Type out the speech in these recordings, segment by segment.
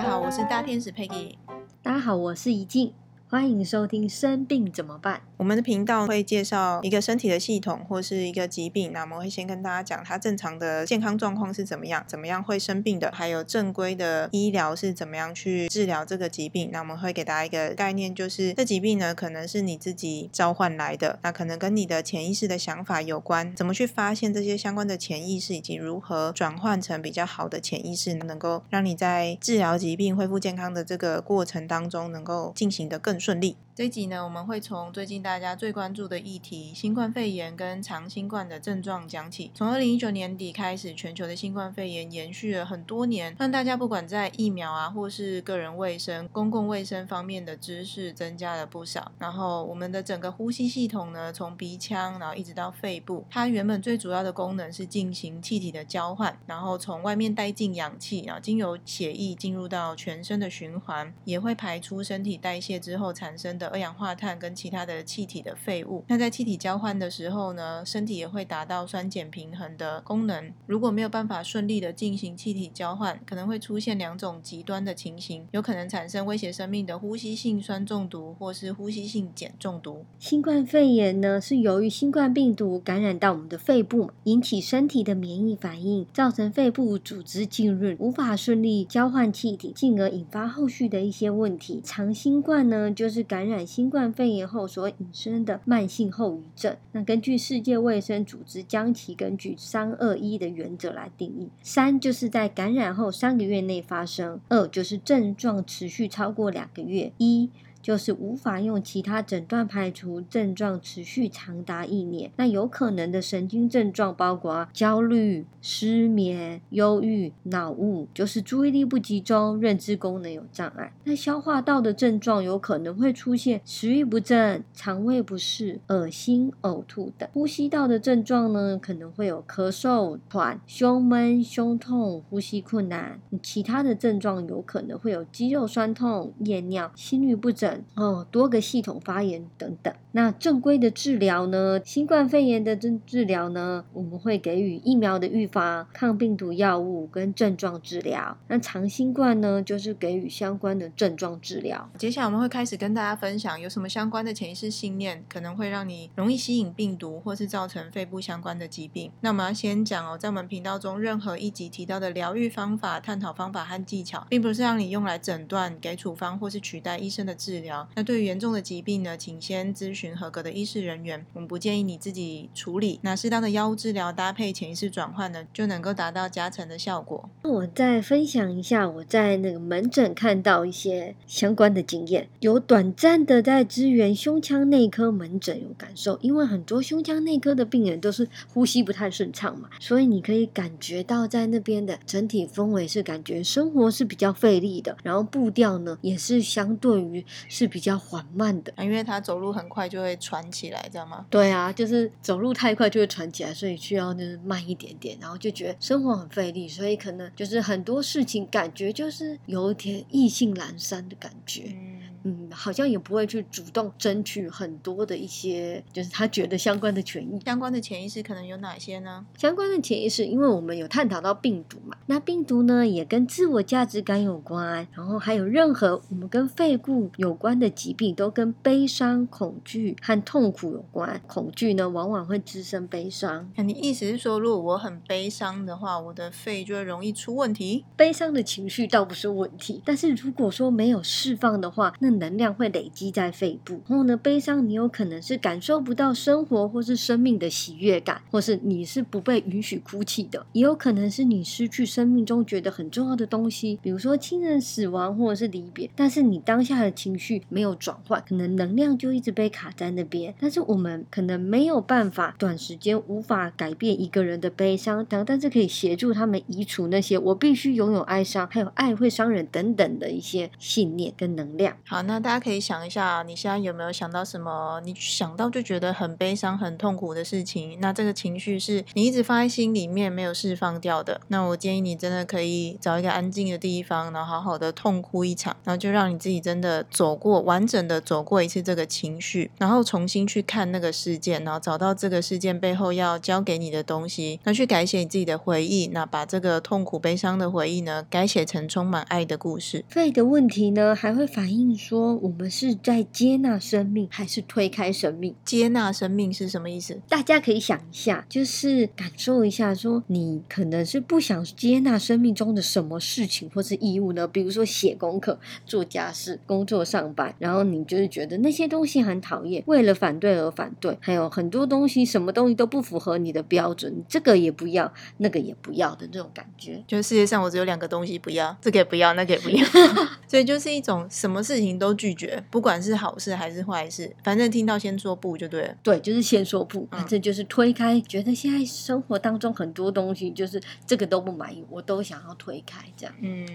大家好，我是大天使 Peggy。大家好，我是怡静。欢迎收听《生病怎么办》。我们的频道会介绍一个身体的系统或是一个疾病，那我们会先跟大家讲它正常的健康状况是怎么样，怎么样会生病的，还有正规的医疗是怎么样去治疗这个疾病。那我们会给大家一个概念，就是这疾病呢可能是你自己召唤来的，那可能跟你的潜意识的想法有关。怎么去发现这些相关的潜意识，以及如何转换成比较好的潜意识，能够让你在治疗疾病、恢复健康的这个过程当中，能够进行的更顺利。这一集呢，我们会从最近大家最关注的议题——新冠肺炎跟长新冠的症状讲起。从二零一九年底开始，全球的新冠肺炎延续了很多年，让大家不管在疫苗啊，或是个人卫生、公共卫生方面的知识增加了不少。然后，我们的整个呼吸系统呢，从鼻腔，然后一直到肺部，它原本最主要的功能是进行气体的交换，然后从外面带进氧气，然后经由血液进入到全身的循环，也会排出身体代谢之后产生的。二氧化碳跟其他的气体的废物，那在气体交换的时候呢，身体也会达到酸碱平衡的功能。如果没有办法顺利的进行气体交换，可能会出现两种极端的情形，有可能产生威胁生命的呼吸性酸中毒或是呼吸性碱中毒。新冠肺炎呢，是由于新冠病毒感染到我们的肺部，引起身体的免疫反应，造成肺部组织浸润，无法顺利交换气体，进而引发后续的一些问题。长新冠呢，就是感染。新冠肺炎后所引申的慢性后遗症，那根据世界卫生组织将其根据三二一的原则来定义：三就是在感染后三个月内发生；二就是症状持续超过两个月；一。就是无法用其他诊断排除症状持续长达一年。那有可能的神经症状包括焦虑、失眠、忧郁、脑雾，就是注意力不集中、认知功能有障碍。那消化道的症状有可能会出现食欲不振、肠胃不适、恶心、呕吐等。呼吸道的症状呢，可能会有咳嗽、喘、胸闷、胸痛、呼吸困难。其他的症状有可能会有肌肉酸痛、夜尿、心律不整。哦，多个系统发炎等等。那正规的治疗呢？新冠肺炎的治治疗呢？我们会给予疫苗的预防、抗病毒药物跟症状治疗。那长新冠呢，就是给予相关的症状治疗。接下来我们会开始跟大家分享有什么相关的潜意识信念，可能会让你容易吸引病毒，或是造成肺部相关的疾病。那我们要先讲哦，在我们频道中任何一集提到的疗愈方法、探讨方法和技巧，并不是让你用来诊断、给处方或是取代医生的治疗。那对于严重的疾病呢，请先咨询合格的医师人员。我们不建议你自己处理。那适当的药物治疗搭配潜意识转换呢，就能够达到加成的效果。那我再分享一下我在那个门诊看到一些相关的经验，有短暂的在支援胸腔内科门诊有感受，因为很多胸腔内科的病人都是呼吸不太顺畅嘛，所以你可以感觉到在那边的整体氛围是感觉生活是比较费力的，然后步调呢也是相对于。是比较缓慢的，因为他走路很快就会喘起来，知道吗？对啊，就是走路太快就会喘起来，所以需要就是慢一点点，然后就觉得生活很费力，所以可能就是很多事情感觉就是有一点意兴阑珊的感觉。嗯，好像也不会去主动争取很多的一些，就是他觉得相关的权益。相关的潜意识可能有哪些呢？相关的潜意识，因为我们有探讨到病毒嘛，那病毒呢也跟自我价值感有关，然后还有任何我们跟肺部有关的疾病，都跟悲伤、恐惧和痛苦有关。恐惧呢，往往会滋生悲伤。那你意思是说，如果我很悲伤的话，我的肺就会容易出问题？悲伤的情绪倒不是问题，但是如果说没有释放的话，那能量会累积在肺部，然后呢，悲伤你有可能是感受不到生活或是生命的喜悦感，或是你是不被允许哭泣的，也有可能是你失去生命中觉得很重要的东西，比如说亲人死亡或者是离别，但是你当下的情绪没有转换，可能能量就一直被卡在那边。但是我们可能没有办法短时间无法改变一个人的悲伤，但但是可以协助他们移除那些我必须拥有哀伤，还有爱会伤人等等的一些信念跟能量。好。那大家可以想一下，你现在有没有想到什么？你想到就觉得很悲伤、很痛苦的事情，那这个情绪是你一直放在心里面没有释放掉的。那我建议你真的可以找一个安静的地方，然后好好的痛哭一场，然后就让你自己真的走过完整的走过一次这个情绪，然后重新去看那个事件，然后找到这个事件背后要教给你的东西，那去改写你自己的回忆，那把这个痛苦悲伤的回忆呢，改写成充满爱的故事。肺的问题呢，还会反映说我们是在接纳生命，还是推开生命？接纳生命是什么意思？大家可以想一下，就是感受一下，说你可能是不想接纳生命中的什么事情或是义务呢？比如说写功课、做家事、工作、上班，然后你就是觉得那些东西很讨厌，为了反对而反对，还有很多东西，什么东西都不符合你的标准，这个也不要，那个也不要的这种感觉。就是世界上我只有两个东西不要，这个也不要，那个也不要，所以就是一种什么事情都拒绝，不管是好事还是坏事，反正听到先说不就对了。对，就是先说不，嗯反正就是推开，觉得现在生活当中很多东西就是这个都不满意，我都想要推开，这样。嗯，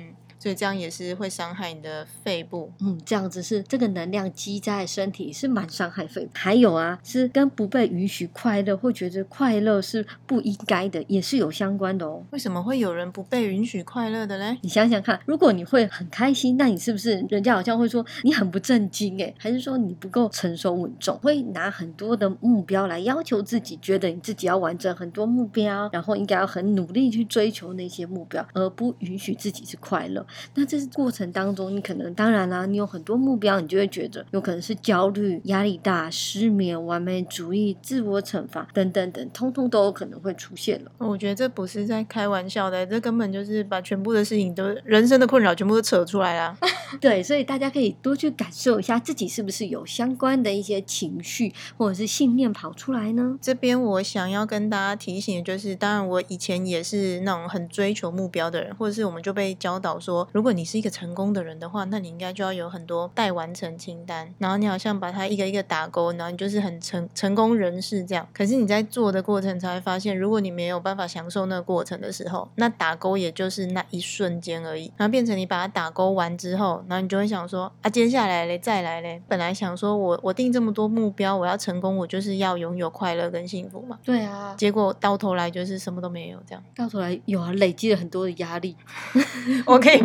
所以这样也是会伤害你的肺部。嗯，这样子是这个能量积在身体是蛮伤害肺部。还有啊，是跟不被允许快乐，或觉得快乐是不应该的，也是有相关的哦。为什么会有人不被允许快乐的嘞？你想想看，如果你会很开心，那你是不是人家好像会说你很不正经诶，还是说你不够成熟稳重？会拿很多的目标来要求自己，觉得你自己要完成很多目标，然后应该要很努力去追求那些目标，而不允许自己是快乐。那这是过程当中，你可能当然啦、你有很多目标，你就会觉得有可能是焦虑、压力大、失眠、完美主义、自我惩罚等等等，通通都有可能会出现了。我觉得这不是在开玩笑的，这根本就是把全部的事情都人生的困扰全部都扯出来啦。对，所以大家可以多去感受一下自己是不是有相关的一些情绪或者是信念跑出来呢？这边我想要跟大家提醒的就是，当然我以前也是那种很追求目标的人，或者是我们就被教导说，如果你是一个成功的人的话，那你应该就要有很多待完成清单，然后你好像把它一个一个打勾，然后你就是很成成功人士这样。可是你在做的过程才会发现，如果你没有办法享受那个过程的时候，那打勾也就是那一瞬间而已，然后变成你把它打勾完之后，然后你就会想说啊，接下来嘞，再来嘞，本来想说我我定这么多目标，我要成功，我就是要拥有快乐跟幸福嘛。对啊，结果到头来就是什么都没有，这样到头来有啊，累积了很多的压力。我可以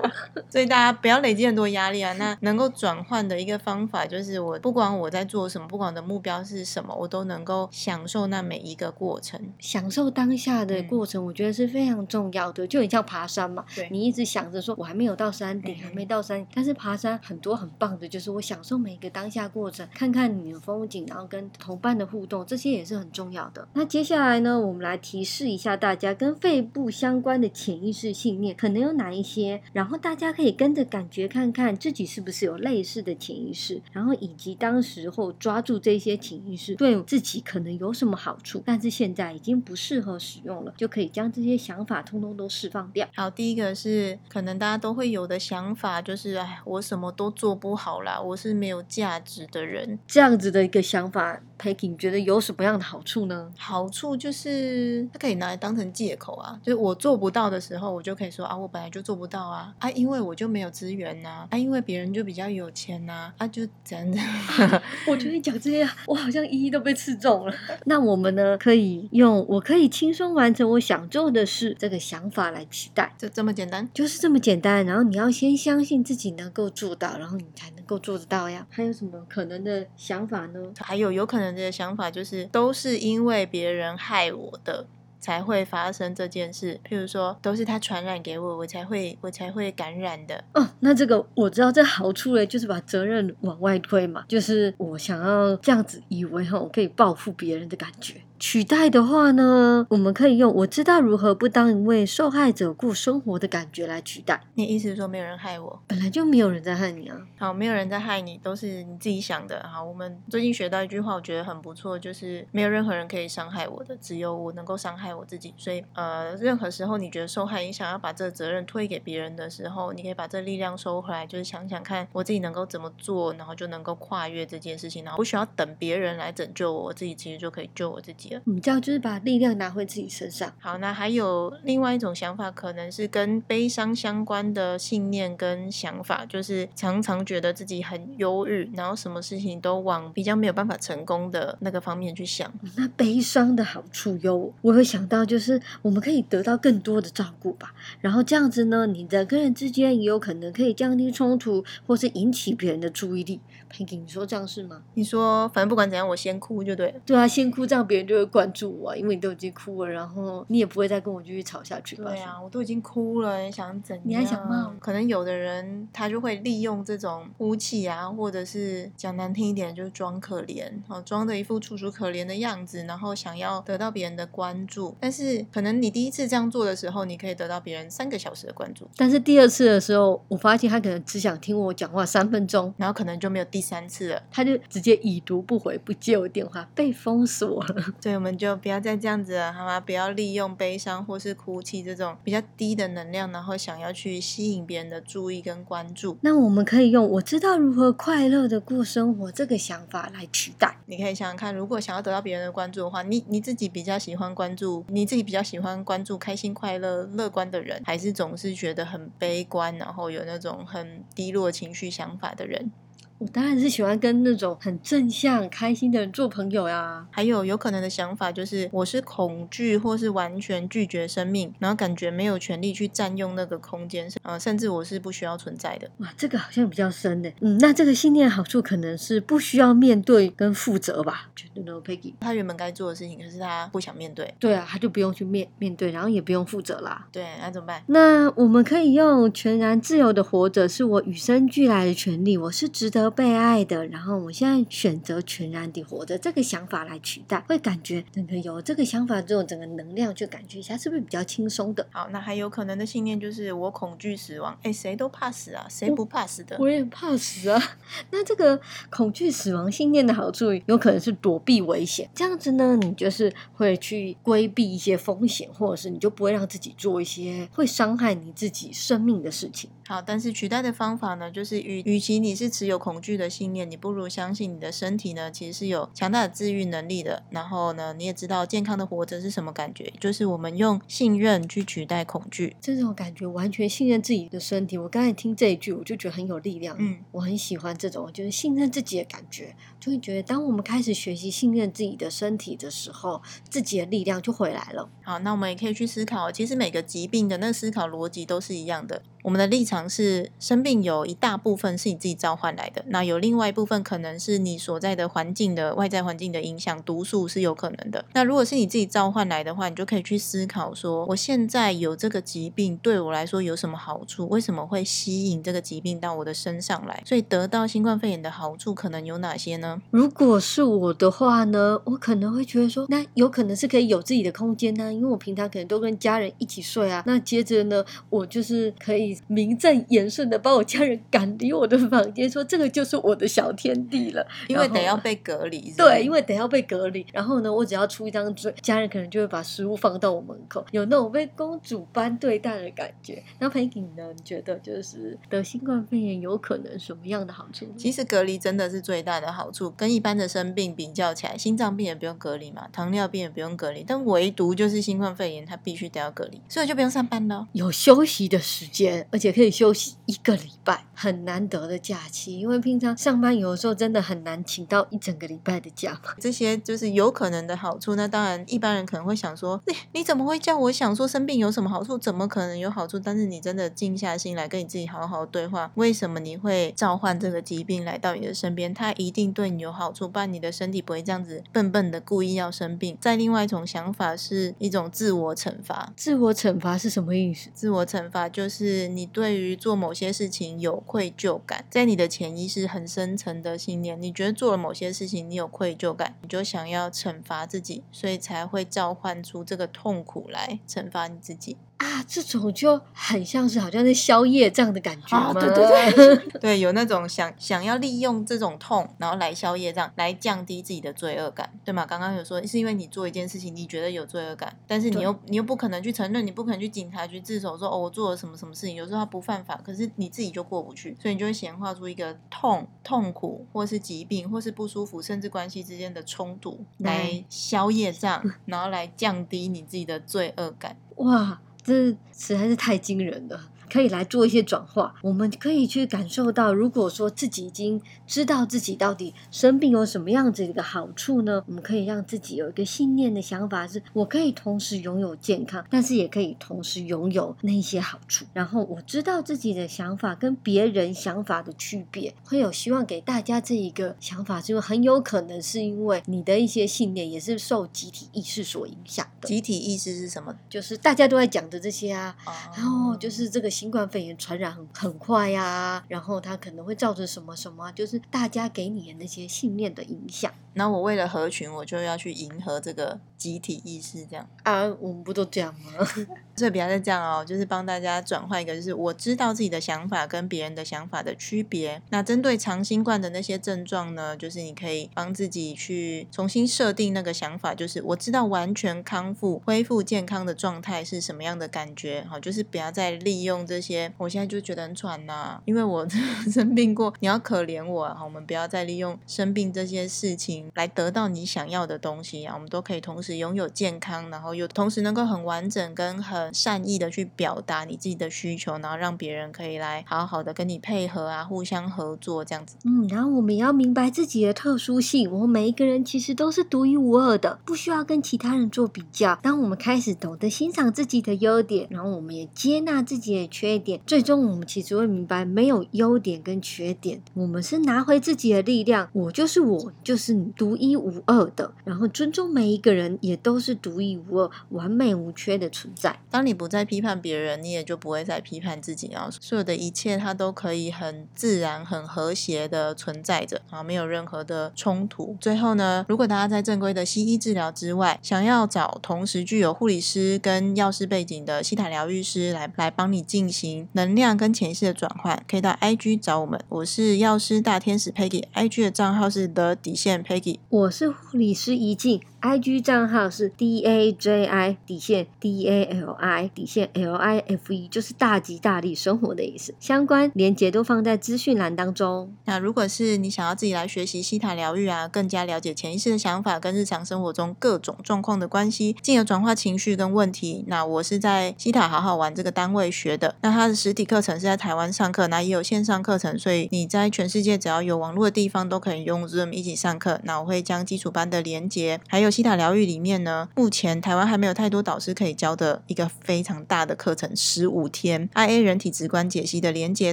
所以大家不要累积很多压力啊。那能够转换的一个方法就是，我不管我在做什么，不管我的目标是什么，我都能够享受那每一个过程。享受当下的嗯过程，我觉得是非常重要的。就你像爬山嘛，对你一直想着说我还没有到山顶，嗯还没到山顶，但是爬山很多很棒的，就是我享受每一个当下过程，看看你的风景，然后跟同伴的互动，这些也是很重要的。那接下来呢，我们来提示一下大家跟肺部相关的潜意识信念可能有哪一些，然后大家可以跟着感觉看看自己是不是有类似的潜意识，然后以及当时候抓住这些潜意识对自己可能有什么好处，但是现在已经不适合使用了，就可以将这些想法通通都释放掉。好，第一个是可能大家都会有的想法，就是哎，我什么都做不好啦，我是没有价值的人。这样子的一个想法，Peggy 你觉得有什么样的好处呢？好处就是它可以拿来当成借口啊，就是我做不到的时候，我就可以说啊，我本来就做不到啊，啊，因为我就没有资源呐、啊，因为别人就比较有钱呐、啊，就怎样怎样。我觉得你讲这些，我好像一一都被刺中了。那我们呢，可以用“我可以轻松完成我想做的事”这个想法来期待，就这么简单。就是这么简单。然后你要先相信自己能够做到，然后你才能够做得到呀。还有什么可能的想法呢？还有有可能的想法就是，都是因为别人害我的。才会发生这件事，譬如说，都是他传染给我，我才会我才会感染的。哦，那这个我知道，这好处嘞，就是把责任往外推嘛，就是我想要这样子以为哈，我可以报复别人的感觉。取代的话呢，我们可以用我知道如何不当一位受害者过生活的感觉来取代。你意思是说没有人害我？本来就没有人在害你啊。好，没有人在害你，都是你自己想的。好，我们最近学到一句话，我觉得很不错，就是没有任何人可以伤害我的，只有我能够伤害我自己。所以，呃，任何时候你觉得受害，你想要把这个责任推给别人的时候，你可以把这力量收回来，就是想想看我自己能够怎么做，然后就能够跨越这件事情，然后不需要等别人来拯救我，我自己其实就可以救我自己。了。嗯，这样就是把力量拿回自己身上。好，那还有另外一种想法，可能是跟悲伤相关的信念跟想法，就是常常觉得自己很忧郁，然后什么事情都往比较没有办法成功的那个方面去想。那悲伤的好处有，我会想到就是我们可以得到更多的照顾吧。然后这样子呢，你的跟人之间也有可能可以降低冲突，或是引起别人的注意力。你说这样是吗？你说，反正不管怎样，我先哭就对了。对啊，先哭，这样别人就会关注我，因为你都已经哭了，然后你也不会再跟我继续吵下去。对啊，我都已经哭了，你想怎样？你还想骂？可能有的人他就会利用这种哭泣啊，或者是讲难听一点，就是装可怜，哦，装的一副楚楚可怜的样子，然后想要得到别人的关注。但是可能你第一次这样做的时候，你可以得到别人三个小时的关注。但是第二次的时候，我发现他可能只想听我讲话三分钟，然后可能就没有第三次了，他就直接已读不回，不接我电话，被封锁了。所以我们就不要再这样子了，好吗？不要利用悲伤或是哭泣这种比较低的能量，然后想要去吸引别人的注意跟关注。那我们可以用“我知道如何快乐的过生活”这个想法来取代。你可以想想看，如果想要得到别人的关注的话，你你自己比较喜欢关注，你自己比较喜欢关注开心、快乐、乐观的人，还是总是觉得很悲观，然后有那种很低落情绪想法的人？我当然是喜欢跟那种很正向、开心的人做朋友呀。还有有可能的想法就是，我是恐惧或是完全拒绝生命，然后感觉没有权利去占用那个空间，呃，甚至我是不需要存在的。哇，这个好像比较深的。嗯，那这个信念好处可能是不需要面对跟负责吧？觉得呢，Peggy？他原本该做的事情，可是他不想面对。对啊，他就不用去面面对，然后也不用负责啦。对，那怎么办？那我们可以用全然自由的活着，是我与生俱来的权利，我是值得被爱的。然后我现在选择全然地活着，这个想法来取代，会感觉整个有这个想法之后，整个能量就感觉一下是不是比较轻松的？好，那还有可能的信念就是我恐惧死亡。哎，谁都怕死啊，谁不怕死的？我也怕死啊。那这个恐惧死亡信念的好处，有可能是躲避危险。这样子呢，你就是会去规避一些风险，或者是你就不会让自己做一些会伤害你自己生命的事情。好，但是取代的方法呢，就是与与其你是持有恐惧的信念，你不如相信你的身体呢，其实是有强大的治愈能力的。然后呢，你也知道健康的活着是什么感觉，就是我们用信任去取代恐惧，这种感觉完全信任自己的身体。我刚才听这一句，我就觉得很有力量。嗯，我很喜欢这种就是信任自己的感觉，就会觉得当我们开始学习信任自己的身体的时候，自己的力量就回来了。好，那我们也可以去思考，其实每个疾病的那个思考逻辑都是一样的。我们的立场是，生病有一大部分是你自己召唤来的，那有另外一部分可能是你所在的环境的外在环境的影响，毒素是有可能的。那如果是你自己召唤来的话，你就可以去思考说，我现在有这个疾病对我来说有什么好处？为什么会吸引这个疾病到我的身上来？所以得到新冠肺炎的好处可能有哪些呢？如果是我的话呢，我可能会觉得说，那有可能是可以有自己的空间呢，因为我平常可能都跟家人一起睡啊。那接着呢，我就是可以。名正言顺的把我家人赶离我的房间，说这个就是我的小天地了，因为得要被隔离。对，因为得要被隔离。然后呢，我只要出一张嘴，家人可能就会把食物放到我门口，有那种被公主般对待的感觉。那 Peggy 呢？你觉得就是得新冠肺炎有可能什么样的好处？其实隔离真的是最大的好处，跟一般的生病比较起来，心脏病也不用隔离嘛，糖尿病也不用隔离，但唯独就是新冠肺炎，它必须得要隔离，所以就不用上班了，有休息的时间，而且可以休息一个礼拜，很难得的假期。因为平常上班有的时候真的很难请到一整个礼拜的假嘛。这些就是有可能的好处。那当然，一般人可能会想说：“你你怎么会叫我想说生病有什么好处？怎么可能有好处？”但是你真的静下心来跟你自己好好对话，为什么你会召唤这个疾病来到你的身边？它一定对你有好处，不然你的身体不会这样子笨笨的故意要生病。再另外一种想法是一种自我惩罚。自我惩罚是什么意思？自我惩罚就是你对于做某些事情有愧疚感，在你的潜意识很深层的信念，你觉得做了某些事情你有愧疚感，你就想要惩罚自己，所以才会召唤出这个痛苦来惩罚你自己。啊，这种就很像是好像在宵夜这样的感觉？对对对，对，有那种想想要利用这种痛，然后来宵夜，这样来降低自己的罪恶感，对吗？刚刚有说是因为你做一件事情，你觉得有罪恶感，但是你又你又不可能去承认，你不可能去警察局自首说哦，我做了什么什么事情，有时候他不犯法，可是你自己就过不去，所以你就会显化出一个痛、痛苦，或是疾病，或是不舒服，甚至关系之间的冲突，对来消业障，然后来降低你自己的罪恶感。哇，这实在是太惊人了。可以来做一些转化，我们可以去感受到，如果说自己已经知道自己到底生病有什么样子的一个好处呢？我们可以让自己有一个信念的想法是，我可以同时拥有健康，但是也可以同时拥有那些好处。然后我知道自己的想法跟别人想法的区别，会有希望给大家这一个想法，是因为很有可能是因为你的一些信念也是受集体意识所影响的，集体意识是什么？就是大家都在讲的这些啊，哦然后就是这个新冠肺炎传染很很快呀、然后它可能会造成什么什么啊，就是大家给你的那些信念的影响那我为了合群，我就要去迎合这个集体意识，这样。啊，我们不都这样吗？所以不要再这样哦，就是帮大家转换一个，就是我知道自己的想法跟别人的想法的区别。那针对长新冠的那些症状呢，就是你可以帮自己去重新设定那个想法，就是我知道完全康复、恢复健康的状态是什么样的感觉。好，就是不要再利用这这些，我现在就觉得很喘呐、因为我 生病过，你要可怜我啊。我们不要再利用生病这些事情来得到你想要的东西啊。我们都可以同时拥有健康，然后又同时能够很完整跟很善意的去表达你自己的需求，然后让别人可以来好好的跟你配合啊，互相合作这样子。嗯，然后我们也要明白自己的特殊性，我们每一个人其实都是独一无二的，不需要跟其他人做比较。当我们开始懂得欣赏自己的优点，然后我们也接纳自己的缺缺点，最终我们其实会明白，没有优点跟缺点，我们是拿回自己的力量。我就是我，就是你独一无二的。然后尊重每一个人，也都是独一无二、完美无缺的存在。当你不再批判别人，你也就不会再批判自己，然后所有的一切它都可以很自然、很和谐的存在着，啊，没有任何的冲突。最后呢，如果大家在正规的西医治疗之外，想要找同时具有护理师跟药师背景的西塔疗愈师来来帮你进进行能量跟潜意识的转换，可以到 IG 找我们。我是药师大天使 Peggy，IG 的账号是 the 底线 Peggy。我是护理师怡静，IG 账号是 D A J I 底线 D A L I 底线 L I F E，就是大吉大利生活的意思。相关连接都放在资讯栏当中。那如果是你想要自己来学习西塔疗愈啊，更加了解潜意识的想法跟日常生活中各种状况的关系，进而转化情绪跟问题，那我是在西塔好好玩这个单位学的。那它的实体课程是在台湾上课，那也有线上课程，所以你在全世界只要有网络的地方都可以用 Zoom 一起上课。那我会将基础班的连接，还有西塔疗愈里面呢，目前台湾还没有太多导师可以教的一个非常大的课程，十五天 IA 人体直观解析的连接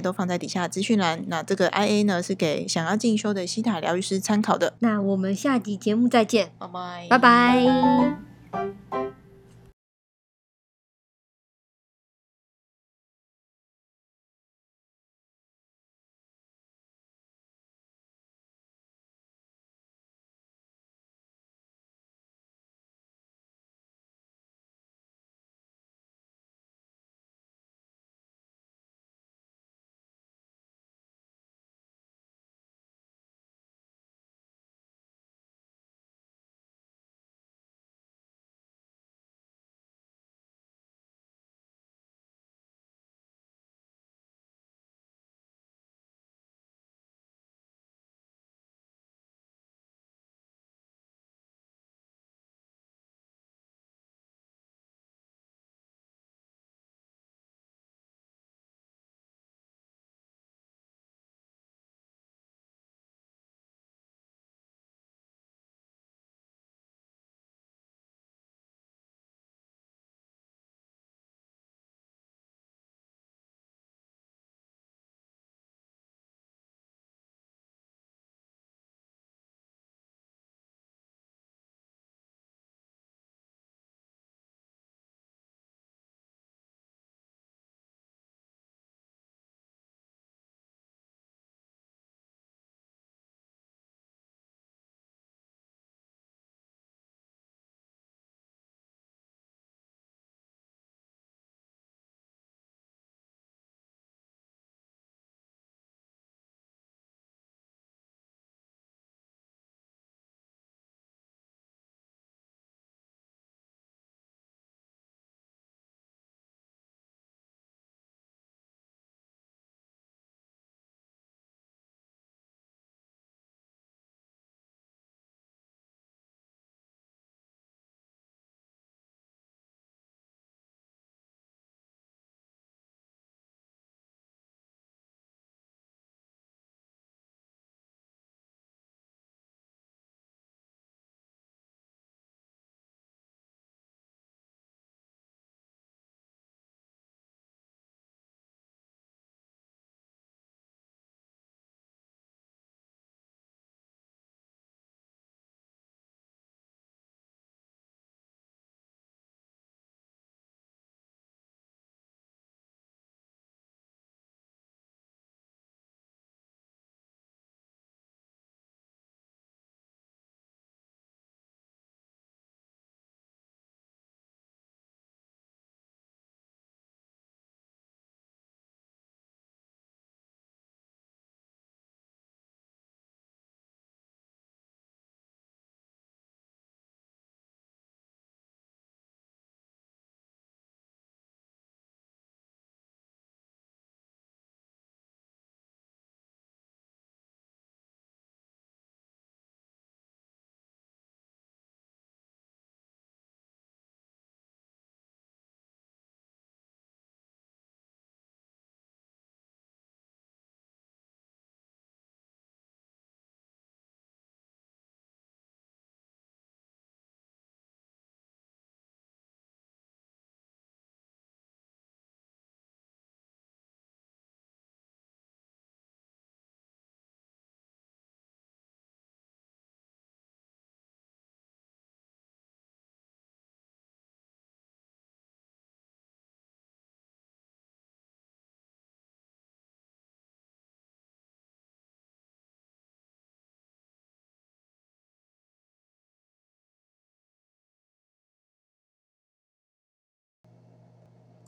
都放在底下的资讯栏。那这个 IA 呢是给想要进修的西塔疗愈师参考的。那我们下集节目再见，拜拜，拜拜。